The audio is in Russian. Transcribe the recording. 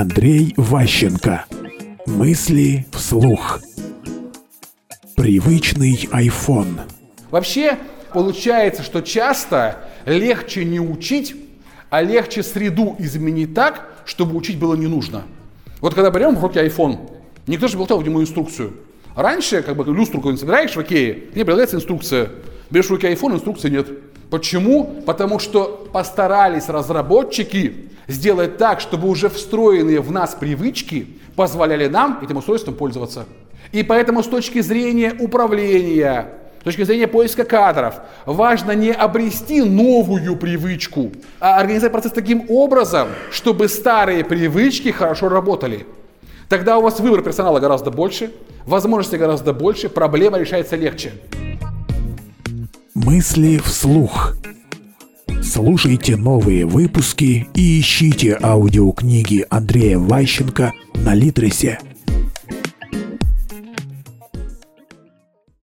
Андрей Ващенко. Мысли вслух. Привычный iPhone. Вообще, получается, что часто легче не учить, а легче среду изменить так, чтобы учить было не нужно. Вот когда берем в руки iPhone, никто же болтал в нему инструкцию. Раньше, как бы люстру какую-нибудь собираешь в Икее, тебе предлагается инструкция. Берешь в руки iPhone, инструкции нет. Почему? Потому что постарались разработчики сделать так, чтобы уже встроенные в нас привычки позволяли нам этим устройством пользоваться. И поэтому с точки зрения управления, с точки зрения поиска кадров, важно не обрести новую привычку, а организовать процесс таким образом, чтобы старые привычки хорошо работали. Тогда у вас выбор персонала гораздо больше, возможностей гораздо больше, проблема решается легче. Мысли вслух. Слушайте новые выпуски и ищите аудиокниги Андрея Ващенко на Литресе.